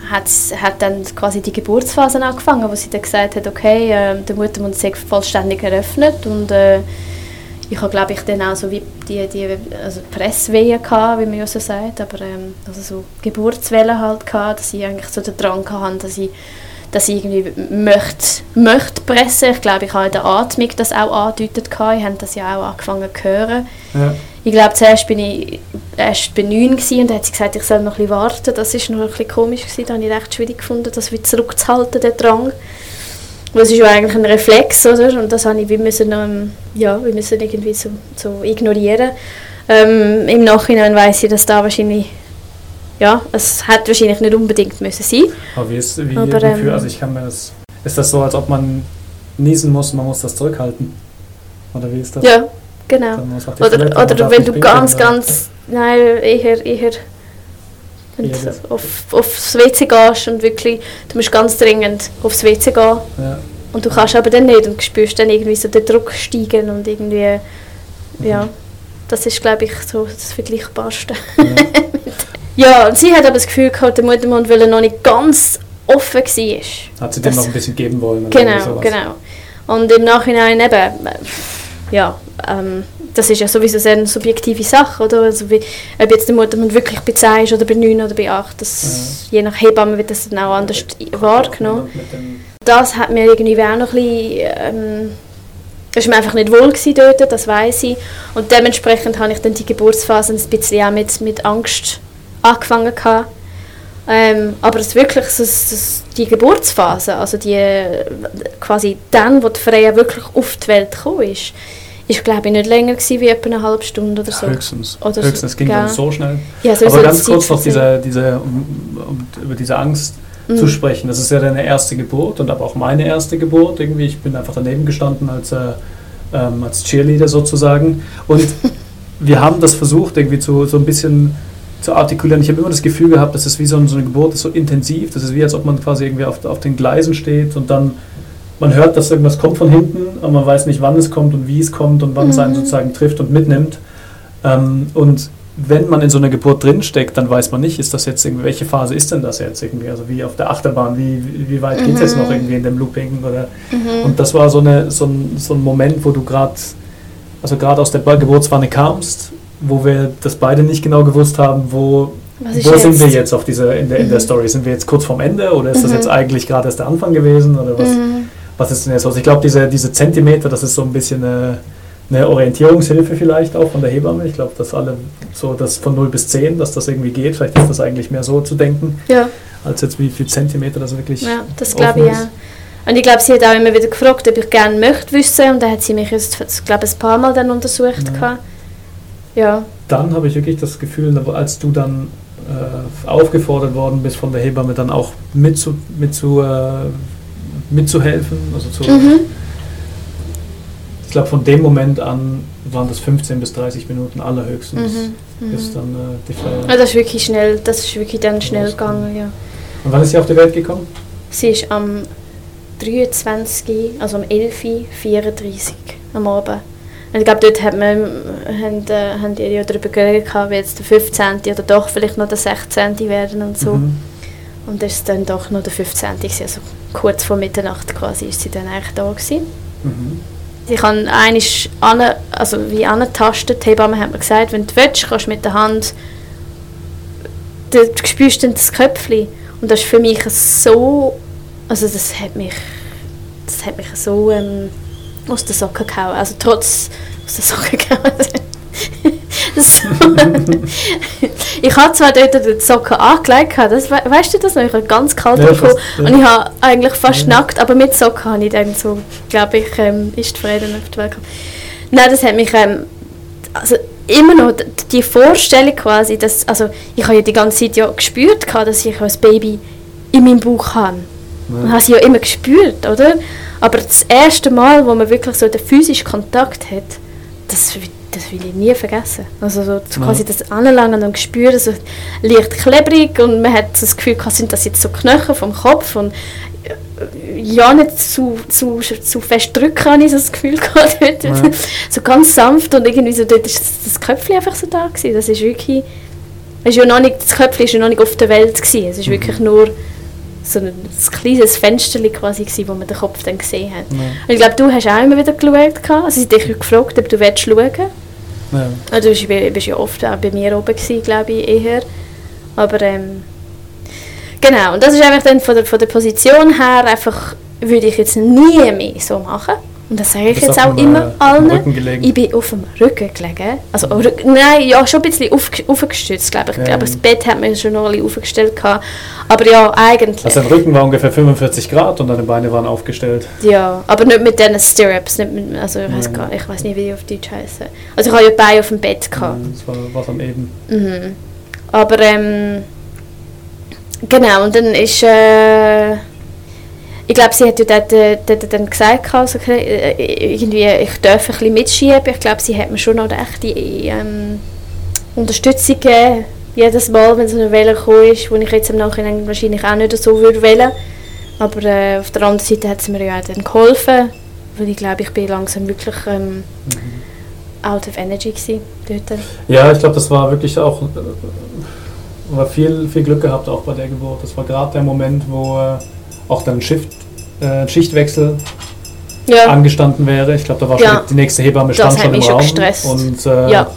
hat, hat dann quasi die Geburtsphase angefangen, wo sie dann gesagt hat, okay, äh, der Muttermund sei vollständig eröffnet und äh, ich habe glaube ich dann auch so wie die, die also Presswehen gehabt, wie man ja so sagt, aber ähm, also so Geburtswellen halt gehabt, dass ich eigentlich so den Drang hatte, dass ich dass ich irgendwie möchte, möchte pressen. Ich glaube, ich habe in der Atmung das auch angedeutet. gehabt. Ich habe das ja auch angefangen zu hören. ja. Ich glaube, zuerst bin ich erst bei 9 gewesen und dann hat sie gesagt, ich soll noch ein bisschen warten. Das war noch ein bisschen komisch. Gewesen. Da habe ich recht schwierig gefunden, das wieder zurückzuhalten, den Drang. Es ist ja eigentlich ein Reflex, oder? Und das habe ich wie müssen, ähm, ja, wir müssen irgendwie so, so ignorieren. Ähm, Im Nachhinein weiß ich, dass da wahrscheinlich, ja, es hätte wahrscheinlich nicht unbedingt müssen sein. Aber wie ist, wie, Aber, ähm, also ich kann mir das, ist das so, als ob man niesen muss und man muss das zurückhalten? Oder wie ist das? Ja, genau. Oder, Toilette, oder wenn du ganz, ganz, nein, eher, eher, wenn du auf, aufs WC gehst und wirklich, du musst ganz dringend aufs WC gehen Ja. und du kannst aber dann nicht und spürst dann irgendwie so den Druck steigen und irgendwie, ja, das ist glaube ich so das Vergleichbarste. Ja. Ja, und sie hat aber das Gefühl gehabt, der Muttermund, weil er noch nicht ganz offen war. Hat sie dem noch ein bisschen geben wollen? Genau, genau. Und im Nachhinein eben, äh, ja, ähm, das ist ja sowieso sehr eine subjektive Sache, oder? Also wie, ob jetzt der Muttermund wirklich bei 10 ist oder bei 9 oder bei 8, das, je nach Hebamme wird das dann auch anders wahrgenommen. Mit dem, Das hat mir irgendwie auch noch ein bisschen, ähm, das war mir einfach nicht wohl dort, das weiß ich. Und dementsprechend habe ich dann die Geburtsphase ein bisschen auch mit, mit Angst angefangen gehabt. Ähm, aber es wirklich so, so, die Geburtsphase, also die quasi dann, wo die Freya wirklich auf die Welt gekommen ist, ist glaube ich nicht länger gewesen wie etwa eine halbe Stunde oder so. Höchstens. Oder Höchstens. Es ging gell. dann so schnell. Ja, so Aber so ganz kurz noch diese, diese, um, um über diese Angst Mhm. zu sprechen. Das ist ja deine erste Geburt und aber auch meine erste Geburt. Irgendwie, ich bin einfach daneben gestanden als, äh, ähm, als Cheerleader sozusagen. Und wir haben das versucht, irgendwie zu, so ein bisschen zu artikulieren. Ich habe immer das Gefühl gehabt, das ist wie so, ein- so eine Geburt, ist so intensiv. Das ist wie, als ob man quasi irgendwie auf, auf den Gleisen steht und dann man hört, dass irgendwas kommt von hinten, aber man weiß nicht, wann es kommt und wie es kommt und wann es einen Mhm. sozusagen trifft und mitnimmt. Ähm, und wenn man in so einer Geburt drinsteckt, dann weiß man nicht, ist das jetzt irgendwie, welche Phase ist denn das jetzt irgendwie? Also wie auf der Achterbahn, wie, wie- weit geht es jetzt Mhm. noch irgendwie in dem Looping? Oder, Mhm. und das war so, eine, so, ein, so ein Moment, wo du gerade, also gerade aus der Geburtswanne kamst, wo wir das beide nicht genau gewusst haben, wo, wo sind wir jetzt? auf dieser, in, der, in der Mhm. Story? Sind wir jetzt kurz vorm Ende oder ist das Mhm. jetzt eigentlich gerade erst der Anfang gewesen? Oder was, Mhm. Was ist denn jetzt los? Ich glaube, diese, diese Zentimeter, das ist so ein bisschen eine, eine Orientierungshilfe vielleicht auch von der Hebamme. Ich glaube, dass alle so das von 0 bis 10, dass das irgendwie geht. Vielleicht ist das eigentlich mehr so zu denken, Ja. als jetzt wie viel Zentimeter das wirklich Ja, das glaube ich ist. auch. Und ich glaube, sie hat auch immer wieder gefragt, ob ich gerne möchte wissen. Und dann hat sie mich jetzt, glaube, ein paar Mal dann untersucht. Ja. gehabt. Ja. Dann habe ich wirklich das Gefühl, als du dann äh, aufgefordert worden bist von der Hebamme, dann auch mitzu, mitzu, äh, mitzuhelfen. Also zu, Mhm. Ich glaube, von dem Moment an waren das 15 bis 30 Minuten allerhöchstens, Mhm. bis Mhm. dann äh, die Feier. Ja, das ist wirklich schnell, das ist wirklich dann schnell gegangen, ja. Und wann ist sie auf die Welt gekommen? Sie ist am 23., also am 11.34 am Abend. Und ich glaube, dort hat man, haben, äh, haben die ja darüber geredet, wie jetzt der 15. oder doch vielleicht noch der 16. werden und so. Mhm. Und das ist dann doch noch der 15. gewesen, also kurz vor Mitternacht quasi ist sie dann eigentlich da gewesen. Mhm. ich habe einiges an, also wie angetastet, die Hebamme hat mir gesagt, wenn du willst, kannst du mit der Hand, du spürst dann das Köpfchen und das ist für mich so, also das hat mich, das hat mich so ähm, aus den Socken gehauen, also trotz aus den Socken gehauen. so. ich habe zwar dort die Socken angelegt, das, we weißt du das noch? Ich habe ganz kalt ja, bekommen ja. und ich habe eigentlich fast ja. nackt, aber mit Socken habe ich dann so, glaube ich, ähm, ist Frieden auf die Welt gekommen. Nein, das hat mich, ähm, also immer noch die Vorstellung quasi, dass, also ich habe ja die ganze Zeit ja gespürt, dass ich als Baby in meinem Bauch habe. Ja. Und habe sie ja immer gespürt, oder? Aber das erste Mal, wo man wirklich so den physischen Kontakt hat, das das will ich nie vergessen. Also so, quasi das Anlangen und Spüren, so leicht klebrig und man hat so das Gefühl, sind das jetzt so Knochen vom Kopf und äh, ja nicht zu, zu, zu fest drücken, habe ich so das Gefühl gehabt. Ja. so ganz sanft und irgendwie so, dort ist das Köpfchen einfach so da gewesen. Das ist wirklich, ist ja noch nicht, das Köpfchen ist ja noch nicht auf der Welt gewesen. Es ist mhm. wirklich nur so ein, ein kleines Fenster quasi gewesen, wo man den Kopf dann gesehen hat. Ja. Und ich glaube, du hast auch immer wieder geschaut. Also ich dich gefragt, ob du willst schauen ja. Also du bist ja oft auch bei mir oben gewesen, glaube ich, eher. Aber ähm, genau, und das ist einfach dann von der, von der Position her einfach, würde ich jetzt nie mehr so machen. Und das sage ich jetzt auch immer äh, allen. Ich bin auf dem Rücken gelegen. Also, nein, ja, schon ein bisschen auf, aufgestützt, glaube ich. Ja. Aber das Bett hat man schon noch ein bisschen aufgestellt. Gehabt. Aber ja, eigentlich. Also, der Rücken war ungefähr 45 Grad und deine Beine waren aufgestellt. Ja, aber nicht mit diesen Stirrups. Nicht mit, also, ich weiß, gar, ich weiß nicht, wie die auf Deutsch heißen. Also, ich hatte ja Beine auf dem Bett. Gehabt. Das war was am Eben. Mhm. Aber, ähm, genau, und dann ist. Äh, ich glaube, sie hat ja dort, äh, dort dann gesagt, also, irgendwie, ich darf ein bisschen mitschieben. Ich glaube, sie hat mir schon noch recht die ähm, Unterstützung gegeben, jedes Mal, wenn so eine Welle gekommen ist, wo ich jetzt im Nachhinein wahrscheinlich auch nicht so würde wählen. Aber äh, auf der anderen Seite hat sie mir ja auch dann geholfen, weil ich glaube, ich bin langsam wirklich ähm, mhm. out of energy gewesen, dort. Ja, ich glaube, das war wirklich auch, äh, war viel, viel Glück gehabt auch bei der Geburt. Das war gerade der Moment, wo äh, auch dann Shift, äh, Schichtwechsel ja. angestanden wäre. Ich glaube, da war ja. schon die nächste Hebamme stand schon im Raum. Gestresst. Und äh, ja.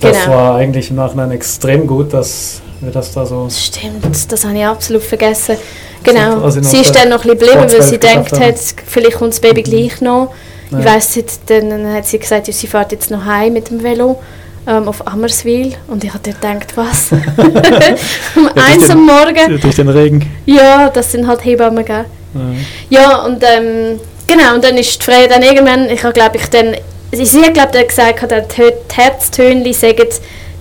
das genau. war eigentlich im Nachhinein extrem gut, dass wir das da so. Stimmt, das habe ich absolut vergessen. Genau. Also sie ist dann noch ein bisschen geblieben, weil sie denkt hat, vielleicht kommt das Baby mhm. gleich noch. Ja. Ich weiss dann hat sie gesagt, sie fährt jetzt noch heim mit dem Velo ähm, auf Ammerswil und ich habe gedacht, was? um ja, eins am Morgen. Durch den Regen. Ja, das sind halt Hebammen, gell? Ja, ja und ähm, genau, und dann ist die Freie dann irgendwann, ich habe glaube ich dann, sie hat glaube ich gesagt, die Herztönchen sagen,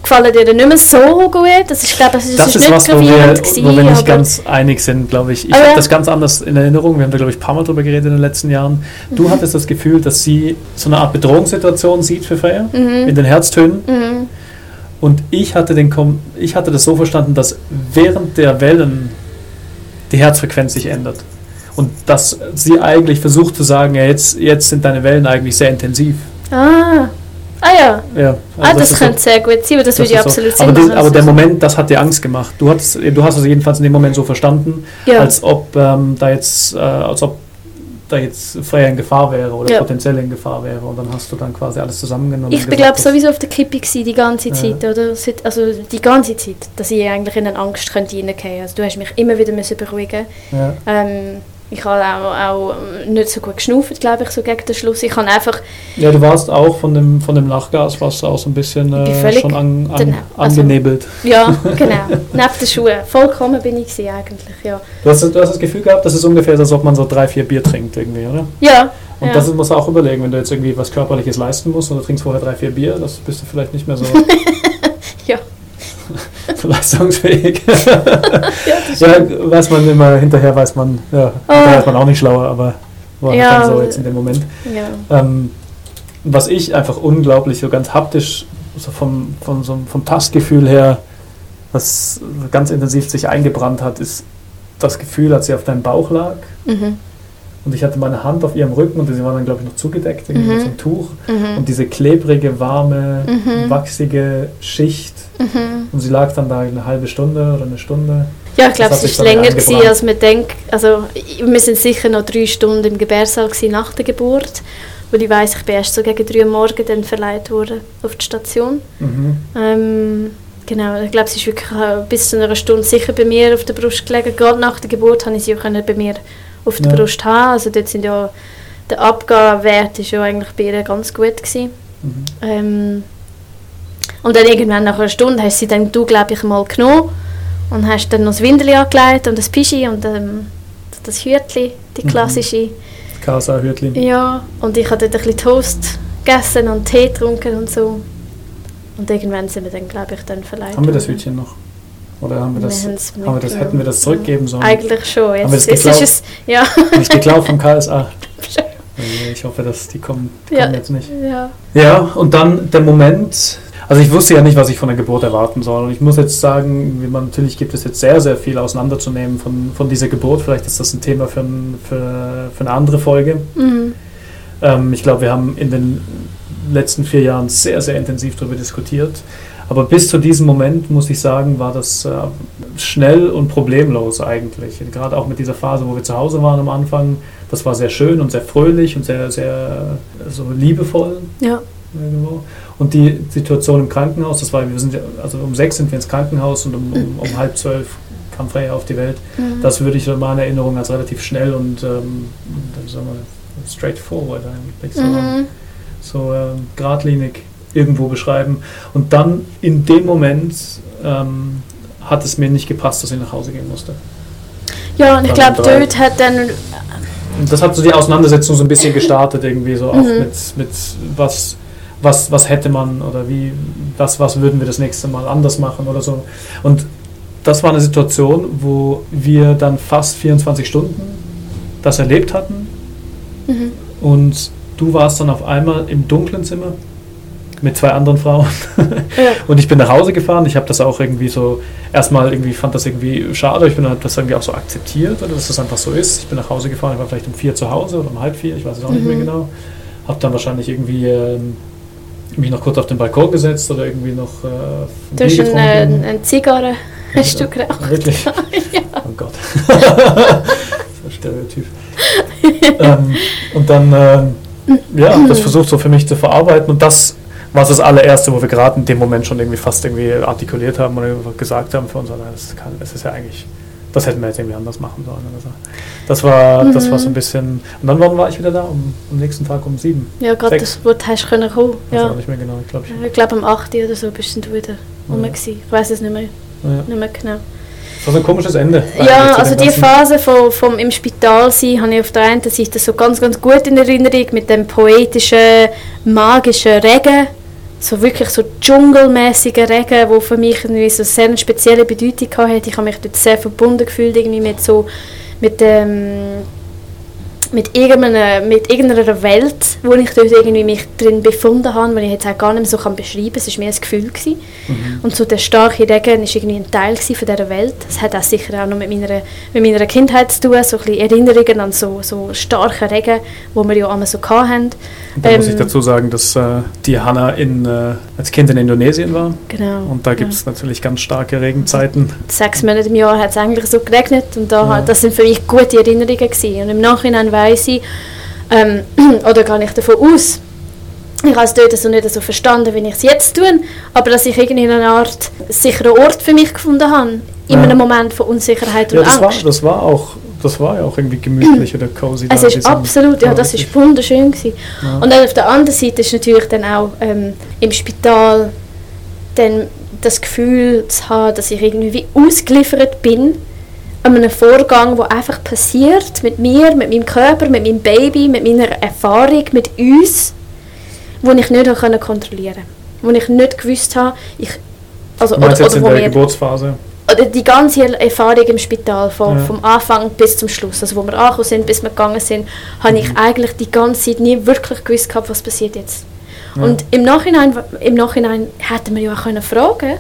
gefallen dir nicht mehr so gut. Das ist, glaube ich, das, das ist, ist was, wo wir, gewesen, wo wir nicht ganz einig sind, glaube ich. Ich habe das ganz anders in Erinnerung. Wir haben da, glaube ich, ein paar Mal drüber geredet in den letzten Jahren. Du mhm. hattest das Gefühl, dass sie so eine Art Bedrohungssituation sieht für Freya mhm. in den Herztönen. Mhm. Und ich hatte, den Kom ich hatte das so verstanden, dass während der Wellen die Herzfrequenz sich ändert. Und dass sie eigentlich versucht zu sagen, ja, jetzt, jetzt sind deine Wellen eigentlich sehr intensiv. Ah. Ah ja. ja also ah, das, das könnte so, sehr gut sein, aber das, das würde ich absolut so. Aber, den, aber der Moment, das hat dir Angst gemacht. Du, hattest, du hast es jedenfalls in dem Moment so verstanden, ja. als ob ähm, da jetzt, äh, als ob da jetzt Freya in Gefahr wäre oder ja. potenziell in Gefahr wäre und dann hast du dann quasi alles zusammengenommen. Ich bin glaube sowieso auf der Kippe die ganze Zeit, ja. oder? Also die ganze Zeit, dass ich eigentlich in eine Angst könnte reingehen. Also du hast mich immer wieder müssen beruhigen. Ja. Ähm, ich habe auch, auch nicht so gut geschnauft, glaube ich, so gegen den Schluss. Ich habe einfach... Ja, du warst auch von dem, von dem Lachgas, warst auch so ein bisschen äh, schon an, an, genau. angenebelt. Also, ja, genau. Neben den Schuhen. Vollkommen bin ich sie eigentlich, ja. Du hast, du hast das Gefühl gehabt, dass es ungefähr ist, als ob man so drei, vier Bier trinkt irgendwie, oder? Ja. Und ja. das musst du auch überlegen, wenn du jetzt irgendwie was Körperliches leisten musst und du trinkst vorher drei, vier Bier, das bist du vielleicht nicht mehr so... leistungsfähig. ja, ja, weiß man immer, hinterher weiß man, ja, oh. hinterher ist man auch nicht schlauer, aber war ja, dann so jetzt in dem Moment. Ja. Ähm, was ich einfach unglaublich so ganz haptisch, so vom, vom, so vom Tastgefühl her, was ganz intensiv sich eingebrannt hat, ist das Gefühl, als sie auf deinem Bauch lag. Mhm und ich hatte meine Hand auf ihrem Rücken und sie war dann, glaube ich, noch zugedeckt mhm. mit so einem Tuch. Mhm. Und diese klebrige, warme, mhm. wachsige Schicht. Mhm. Und sie lag dann da eine halbe Stunde oder eine Stunde. Ja, ich glaube, es war länger, gewesen, als man denkt. Also, wir sind sicher noch drei Stunden im Gebärsaal nach der Geburt. weil ich weiss, ich bin erst so gegen drei Uhr morgens dann verleiht worden auf die Station. Mhm. Ähm, genau, ich glaube, sie ist wirklich äh, bis zu einer Stunde sicher bei mir auf der Brust gelegen. Gerade nach der Geburt habe ich sie auch bei mir auf der Ja. Brust haben. Also dort sind ja, der Abgabewert ist ja eigentlich bei ihr ganz gut gewesen. Mhm. Ähm, und dann irgendwann nach einer Stunde hast sie dann du, glaube ich, mal genommen und hast dann noch das Windeli angelegt und das Pischi und ähm, das Hütli, die Mhm. klassische. Casa-Hürtli. Ja, und ich habe dort ein bisschen Toast gegessen und Tee getrunken und so. Und irgendwann sind wir dann, glaube ich, dann verleiht. Haben wir das. Hütchen noch? Oder haben wir Wir das, haben's haben wir das, hätten wir das zurückgeben sollen? Eigentlich schon. Jetzt, wir jetzt geklaut? ist es, ja, Nicht geklaut vom KSA. Ich hoffe, dass die kommen, die Ja. kommen jetzt nicht. ja. Ja, und dann der Moment, also ich wusste ja nicht, was ich von der Geburt erwarten soll. Und ich muss jetzt sagen, wie man, natürlich gibt es jetzt sehr, sehr viel auseinanderzunehmen von, von dieser Geburt. Vielleicht ist das ein Thema für, ein, für, für eine andere Folge. Mhm. Ähm, ich glaube, wir haben in den letzten vier Jahren sehr, sehr intensiv darüber diskutiert. Aber bis zu diesem Moment, muss ich sagen, war das äh, schnell und problemlos eigentlich. Gerade auch mit dieser Phase, wo wir zu Hause waren am Anfang. Das war sehr schön und sehr fröhlich und sehr, sehr äh, so liebevoll ja. irgendwo. Und die Situation im Krankenhaus, das war, wir sind ja, also um sechs sind wir ins Krankenhaus und um, um, um halb zwölf kam Freya auf die Welt. Mhm. Das würde ich in meiner Erinnerung als relativ schnell und ähm, sagen wir, straightforward eigentlich so, Mhm. so ähm, geradlinig irgendwo beschreiben. Und dann in dem Moment ähm, hat es mir nicht gepasst, dass ich nach Hause gehen musste. Ja, und ich glaube, dort hat dann Und das hat so die Auseinandersetzung so ein bisschen gestartet, irgendwie so auch Mhm. mit, mit was, was, was hätte man oder wie, was, was würden wir das nächste Mal anders machen oder so. Und das war eine Situation, wo wir dann fast 24 Stunden das erlebt hatten Mhm. und du warst dann auf einmal im dunklen Zimmer mit zwei anderen Frauen Ja. und ich bin nach Hause gefahren. Ich habe das auch irgendwie so, erstmal irgendwie fand das irgendwie schade, ich bin das irgendwie auch so akzeptiert, oder dass das einfach so ist. Ich bin nach Hause gefahren, ich war vielleicht um vier zu Hause oder um halb vier, ich weiß es auch nicht mehr Mhm. genau. Habe dann wahrscheinlich irgendwie ähm, mich noch kurz auf den Balkon gesetzt oder irgendwie noch äh, ein Du hast Bier eine, Zigarre hast du geraucht. Wirklich? ja. Oh Gott. so ein Stereotyp. ähm, und dann, ähm, ja, das versucht so für mich zu verarbeiten und das war das allererste, wo wir gerade in dem Moment schon irgendwie fast irgendwie artikuliert haben oder gesagt haben für uns, das, kann, das ist ja eigentlich, das hätten wir jetzt irgendwie anders machen sollen. Oder so. Das war, das war so ein bisschen, und dann war ich wieder da? Um, am nächsten Tag um sieben. Ja, gerade das, wo du hast können kommen. Ja. auch nicht mehr genau, ich glaube ich. Glaube, am 8. oder so bist du wieder rum. Ja. Ich weiß es nicht mehr, Ja. nicht mehr genau. Das war so ein komisches Ende. Ja, also die Phase vom, vom im Spital sein habe ich auf der einen Seite so ganz, ganz gut in Erinnerung mit dem poetischen, magischen Regen. So wirklich so dschungelmäßigen Regen, wo für mich irgendwie so sehr spezielle Bedeutung hatte. Ich habe mich dort sehr verbunden gefühlt irgendwie mit so mit dem mit irgendeiner, mit irgendeiner Welt, wo ich dort irgendwie mich drin befunden habe, die ich jetzt auch gar nicht mehr so kann beschreiben kann. Es war mehr ein Gefühl. Gewesen. Mhm. Und so der starke Regen war irgendwie ein Teil von dieser Welt. Es hat auch sicher auch noch mit meiner, mit meiner Kindheit zu tun, so ein bisschen Erinnerungen an so, so starken Regen, wo wir ja einmal so hatten. Und da muss Ähm, ich dazu sagen, dass äh, die Hanna in, äh, als Kind in Indonesien war. Genau. Und da gibt es natürlich ganz starke Regenzeiten. Sechs Monate im Jahr hat es eigentlich so geregnet und da, Ja. das sind für mich gute Erinnerungen gewesen. Und im Nachhinein weiss ich, ähm, oder gehe ich davon aus, ich habe es dort so nicht so verstanden, wie ich es jetzt tue, aber dass ich irgendwie eine Art sicheren Ort für mich gefunden habe, in einem Moment von Unsicherheit und Ja, das war, Angst. das war auch, das war ja auch irgendwie gemütlich oder cozy. Es da, ist absolut, ja, das ist wunderschön gewesen. Ja. Und dann auf der anderen Seite ist natürlich dann auch ähm, im Spital dann das Gefühl zu haben, dass ich irgendwie wie ausgeliefert bin an einem Vorgang, der einfach passiert mit mir, mit meinem Körper, mit meinem Baby, mit meiner Erfahrung, mit uns, wo ich nicht habe kontrollieren wo ich nicht gewusst habe, ich, also, oder, jetzt oder in der Geburtsphase? oder die ganze Erfahrung im Spital, vom, Ja. vom Anfang bis zum Schluss, also wo wir angekommen sind, bis wir gegangen sind, habe ich Mhm. eigentlich die ganze Zeit nie wirklich gewusst gehabt, was passiert jetzt. Ja. Und im Nachhinein, im Nachhinein hätten wir ja auch können fragen,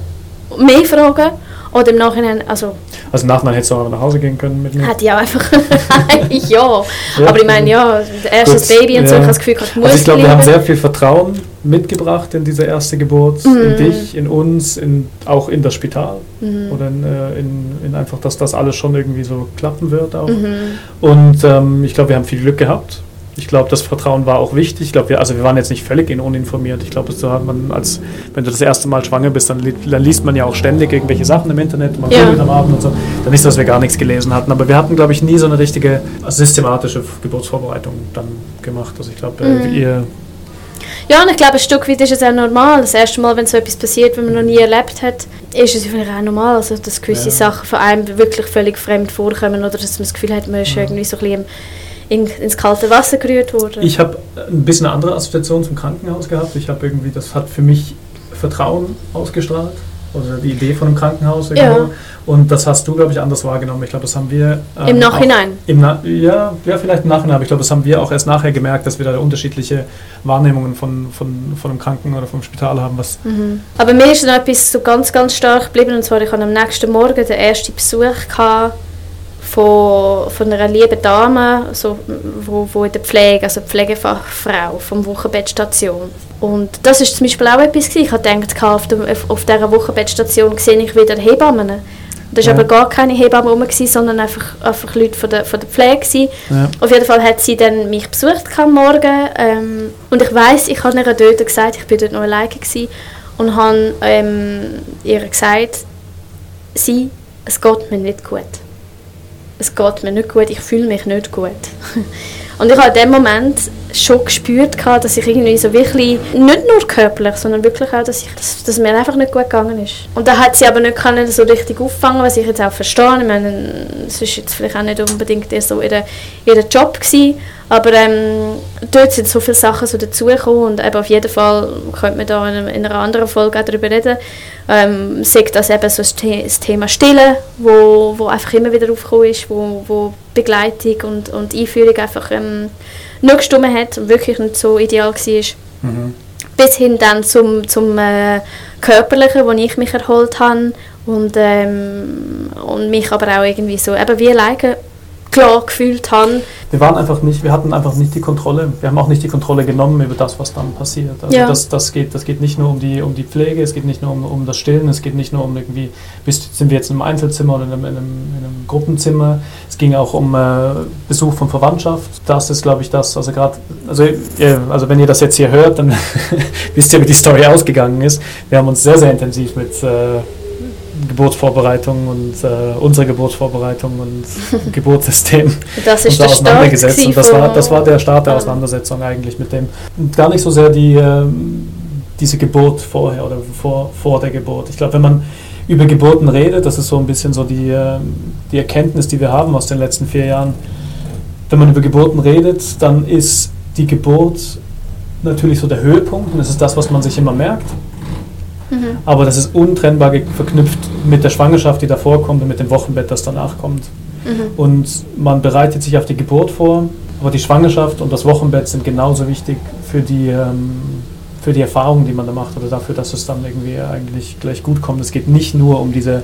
mehr fragen, oder im Nachhinein, also Also nachher hättest du auch nach Hause gehen können mit mir. hätte ich auch einfach, ja. Ja. aber ich meine, ja, erstes Gut, Baby und so, ja. ich habe das Gefühl, ich muss Also ich glaube, wir haben sehr viel Vertrauen mitgebracht in diese erste Geburt, Mhm. in dich, in uns, in, auch in das Spital Mhm. oder in, äh, in, in einfach, dass das alles schon irgendwie so klappen wird auch. Mhm. Und ähm, ich glaube, wir haben viel Glück gehabt. Ich glaube, das Vertrauen war auch wichtig. Ich glaube, wir, also wir waren jetzt nicht völlig uninformiert. Ich glaube, so hat man als, wenn du das erste Mal schwanger bist, dann, dann liest man ja auch ständig irgendwelche Sachen im Internet, man ja. am Abend und so. Dann ist, dass wir gar nichts gelesen hatten. Aber wir hatten, glaube ich, nie so eine richtige systematische Geburtsvorbereitung dann gemacht. Also ich glaube, äh, mhm. ihr ja, und ich glaube, ein Stück weit ist es auch normal. Das erste Mal, wenn so etwas passiert, wenn man noch nie erlebt hat, ist es vielleicht auch normal, also, dass gewisse ja. Sachen von einem wirklich völlig fremd vorkommen oder dass man das Gefühl hat, man ist ja. irgendwie so ein bisschen in, ins kalte Wasser gerührt worden. Ich habe ein bisschen eine andere Assoziation zum Krankenhaus gehabt. Ich habe irgendwie, das hat für mich Vertrauen ausgestrahlt oder die Idee von einem Krankenhaus. Ja. Und das hast du, glaube ich, anders wahrgenommen. Ich glaube, das haben wir. Ähm, Im Nachhinein? Im Na ja, ja, vielleicht im Nachhinein, aber ich glaube, das haben wir auch erst nachher gemerkt, dass wir da unterschiedliche Wahrnehmungen von, von, von einem Kranken- oder vom Spital haben. Was mhm. Aber mir ist noch etwas so ganz, ganz stark geblieben. Und zwar, ich hatte am nächsten Morgen den ersten Besuch gehabt von, von einer lieben Dame, so, wo, wo in der Pflege, also Pflegefachfrau vom Wochenbettstation. Und das ist zum Beispiel auch etwas, gewesen. ich habe gedacht, auf, der, auf dieser Wochenbettstation sehe ich wieder Hebammen. Das war ja. aber gar keine Hebamme rum, sondern einfach, einfach Leute von der, von der Pflege. Ja. Auf jeden Fall hat sie dann mich besucht am Morgen. Ähm, und ich weiß, ich habe ihr dort gesagt, ich war dort noch alleine gewesen, und habe ähm, ihr gesagt, sie, es geht mir nicht gut es geht mir nicht gut, ich fühle mich nicht gut. Und ich habe in dem Moment schon gespürt, dass ich irgendwie so wirklich, nicht nur körperlich, sondern wirklich auch, dass, ich, dass, dass mir einfach nicht gut gegangen ist. Und da hat sie aber nicht können so richtig auffangen, was ich jetzt auch verstehe. Ich meine, es war jetzt vielleicht auch nicht unbedingt so ihr, ihr Job gewesen, aber ähm, dort sind so viele Sachen so dazugekommen und eben auf jeden Fall könnte man da in, einer anderen Folge auch darüber reden. Ähm, sagt das eben so das Thema Stillen, wo, wo einfach immer wieder aufgekommen ist, wo, wo Begleitung und, und Einführung einfach ähm, nicht gestimmt hat und wirklich nicht so ideal war. Mhm. Bis hin dann zum, zum äh, Körperlichen, wo ich mich erholt habe und, ähm, und mich aber auch irgendwie so eben wie alleine klar gefühlt habe. Wir waren einfach nicht, wir hatten einfach nicht die Kontrolle. Wir haben auch nicht die Kontrolle genommen über das, was dann passiert. Also ja. das, das, geht, das geht nicht nur um die, um die Pflege, es geht nicht nur um, um das Stillen, es geht nicht nur um irgendwie, bist, sind wir jetzt in einem Einzelzimmer oder in einem, in einem, in einem Gruppenzimmer. Es ging auch um äh, Besuch von Verwandtschaft. Das ist, glaube ich, das, also gerade, also, also wenn ihr das jetzt hier hört, dann wisst ihr, wie die Story ausgegangen ist. Wir haben uns sehr, sehr intensiv mit äh, Geburtsvorbereitung und äh, unsere Geburtsvorbereitung und Geburtssystem das ist und auseinandergesetzt. Und das war, das war der Start der Auseinandersetzung eigentlich mit dem. Gar nicht so sehr die, äh, diese Geburt vorher oder vor, vor der Geburt. Ich glaube, wenn man über Geburten redet, das ist so ein bisschen so die, äh, die Erkenntnis, die wir haben aus den letzten vier Jahren. Wenn man über Geburten redet, dann ist die Geburt natürlich so der Höhepunkt und das ist das, was man sich immer merkt. Mhm. Aber das ist untrennbar verknüpft mit der Schwangerschaft, die davor kommt und mit dem Wochenbett, das danach kommt. Mhm. Und man bereitet sich auf die Geburt vor, aber die Schwangerschaft und das Wochenbett sind genauso wichtig für die, ähm, für die Erfahrung, die man da macht oder dafür, dass es dann irgendwie eigentlich gleich gut kommt. Es geht nicht nur um diese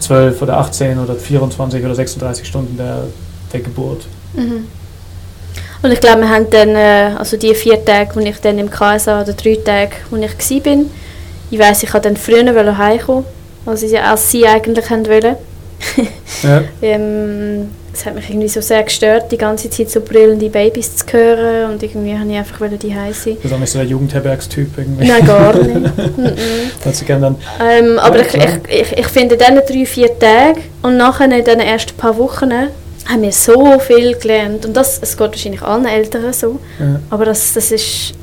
12 oder 18 oder 24 oder 36 Stunden der, der Geburt. Mhm. Und ich glaube, wir haben dann, äh, also die vier Tage, wo ich dann im KSA oder drei Tage, wo ich war, ich weiss, ich wollte dann früher heimkommen, als, ich, als sie eigentlich wollen. ja. ähm, es hat mich irgendwie so sehr gestört, die ganze Zeit so brüllende Babys zu hören und irgendwie habe ich einfach die sein. Du bist so der Jugendherbergstyp irgendwie? Nein, gar nicht. gerne dann. Ähm, aber ja, ich, ich, ich finde, in diesen drei, vier Tagen und nachher in den ersten paar Wochen haben wir so viel gelernt. Und das, es geht wahrscheinlich allen Eltern so, ja. aber das, das ist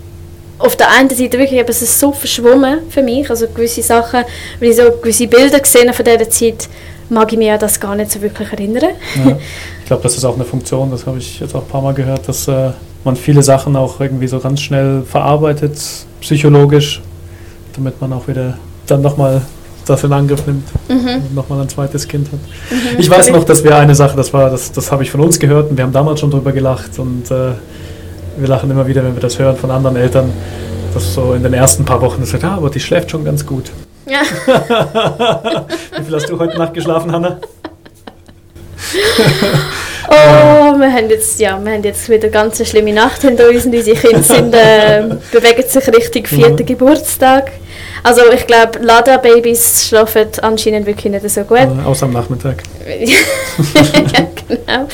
auf der einen Seite wirklich, aber es ist so verschwommen für mich, also gewisse Sachen, weil ich so gewisse Bilder gesehen von dieser Zeit, mag ich mich an das gar nicht so wirklich erinnern. Ja. Ich glaube, das ist auch eine Funktion, das habe ich jetzt auch ein paar Mal gehört, dass äh, man viele Sachen auch irgendwie so ganz schnell verarbeitet, psychologisch, damit man auch wieder dann nochmal das in Angriff nimmt mhm. und nochmal ein zweites Kind hat. Mhm. Ich weiß noch, dass wir eine Sache, das war, das, das habe ich von uns gehört und wir haben damals schon drüber gelacht und äh, wir lachen immer wieder, wenn wir das hören von anderen Eltern, dass so in den ersten paar Wochen sagt, ah, aber die schläft schon ganz gut. Ja. Wie viel hast du heute Nacht geschlafen, Hanna? Oh, wir haben jetzt, ja, wir haben jetzt wieder eine ganz schlimme Nacht hinter uns und unsere Kinder sind, äh, bewegen sich Richtung vierten mhm. Geburtstag. Also ich glaube, Lada-Babys schlafen anscheinend wirklich nicht so gut. Äh, außer am Nachmittag. ja, genau.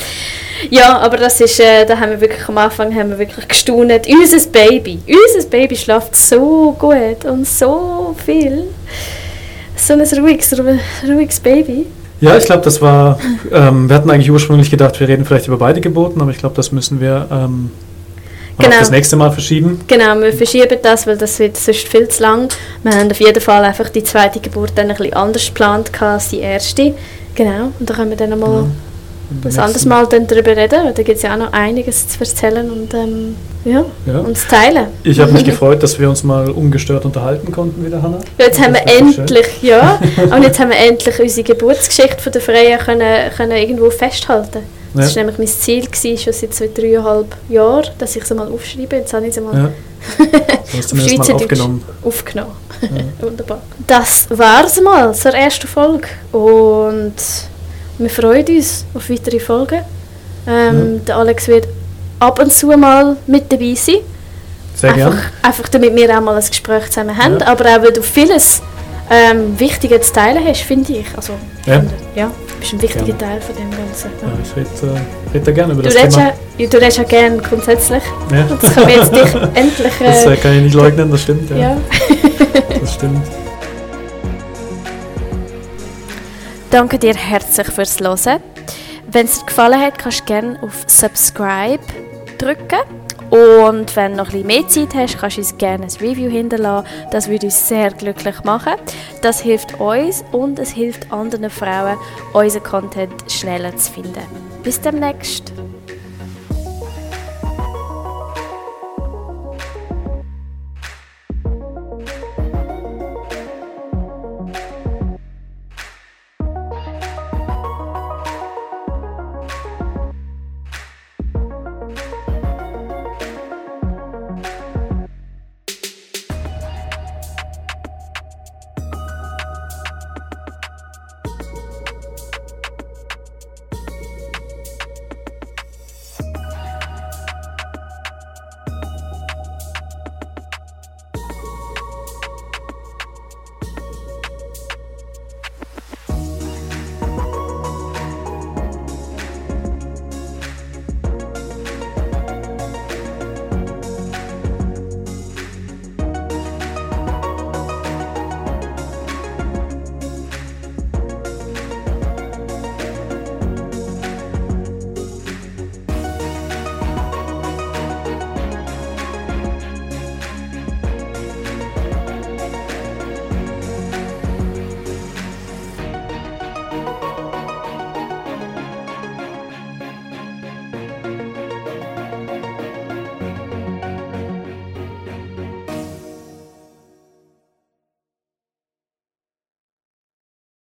Ja, aber das ist, äh, da haben wir wirklich am Anfang haben wir wirklich gestaunt. Unser Baby, unser Baby schläft so gut und so viel. So ein ruhiges, ruhiges Baby. Ja, ich glaube, das war, ähm, wir hatten eigentlich ursprünglich gedacht, wir reden vielleicht über beide Geburten, aber ich glaube, das müssen wir ähm, genau. das nächste Mal verschieben. Genau, wir verschieben das, weil das wird sonst viel zu lang. Wir haben auf jeden Fall einfach die zweite Geburt dann ein bisschen anders geplant als die erste. Genau, und da können wir dann mal ja ein anderes Mal dann darüber reden, da gibt es ja auch noch einiges zu erzählen und, ähm, ja, ja. zu teilen. Ich habe mich gefreut, dass wir uns mal ungestört unterhalten konnten wieder, Hannah. Ja, jetzt haben wir endlich, schön. ja, und jetzt haben wir endlich unsere Geburtsgeschichte von der Freya können, können irgendwo festhalten. Das war nämlich mein Ziel, gewesen, schon seit zwei, dreieinhalb Jahren, dass ich sie mal aufschreibe. Jetzt habe ich sie mal ja. auf Schweizerdeutsch aufgenommen. aufgenommen. Ja. Wunderbar. Das war es mal zur ersten Folge. Und wir freuen uns auf weitere Folgen. Ähm, ja. Der Alex wird ab und zu mal mit dabei sein. Sehr einfach, gerne. Einfach damit wir auch mal ein Gespräch zusammen haben, ja. aber auch weil du vieles ähm, Wichtiges zu teilen hast, finde ich. Also, ja. Ja, du bist ein wichtiger Teil von dem Ganzen. Ja. ich rede, äh, rede gerne über du das Thema. Ja, du redest ja gerne grundsätzlich. Ja. Das wir jetzt dich endlich... Äh, das äh, kann ich nicht leugnen, das stimmt. Ja. das stimmt. Danke dir herzlich fürs Hören. Wenn es dir gefallen hat, kannst du gerne auf Subscribe drücken. Und wenn du noch bisschen mehr Zeit hast, kannst du uns gerne ein Review hinterlassen. Das würde uns sehr glücklich machen. Das hilft uns und es hilft anderen Frauen, unseren Content schneller zu finden. Bis demnächst.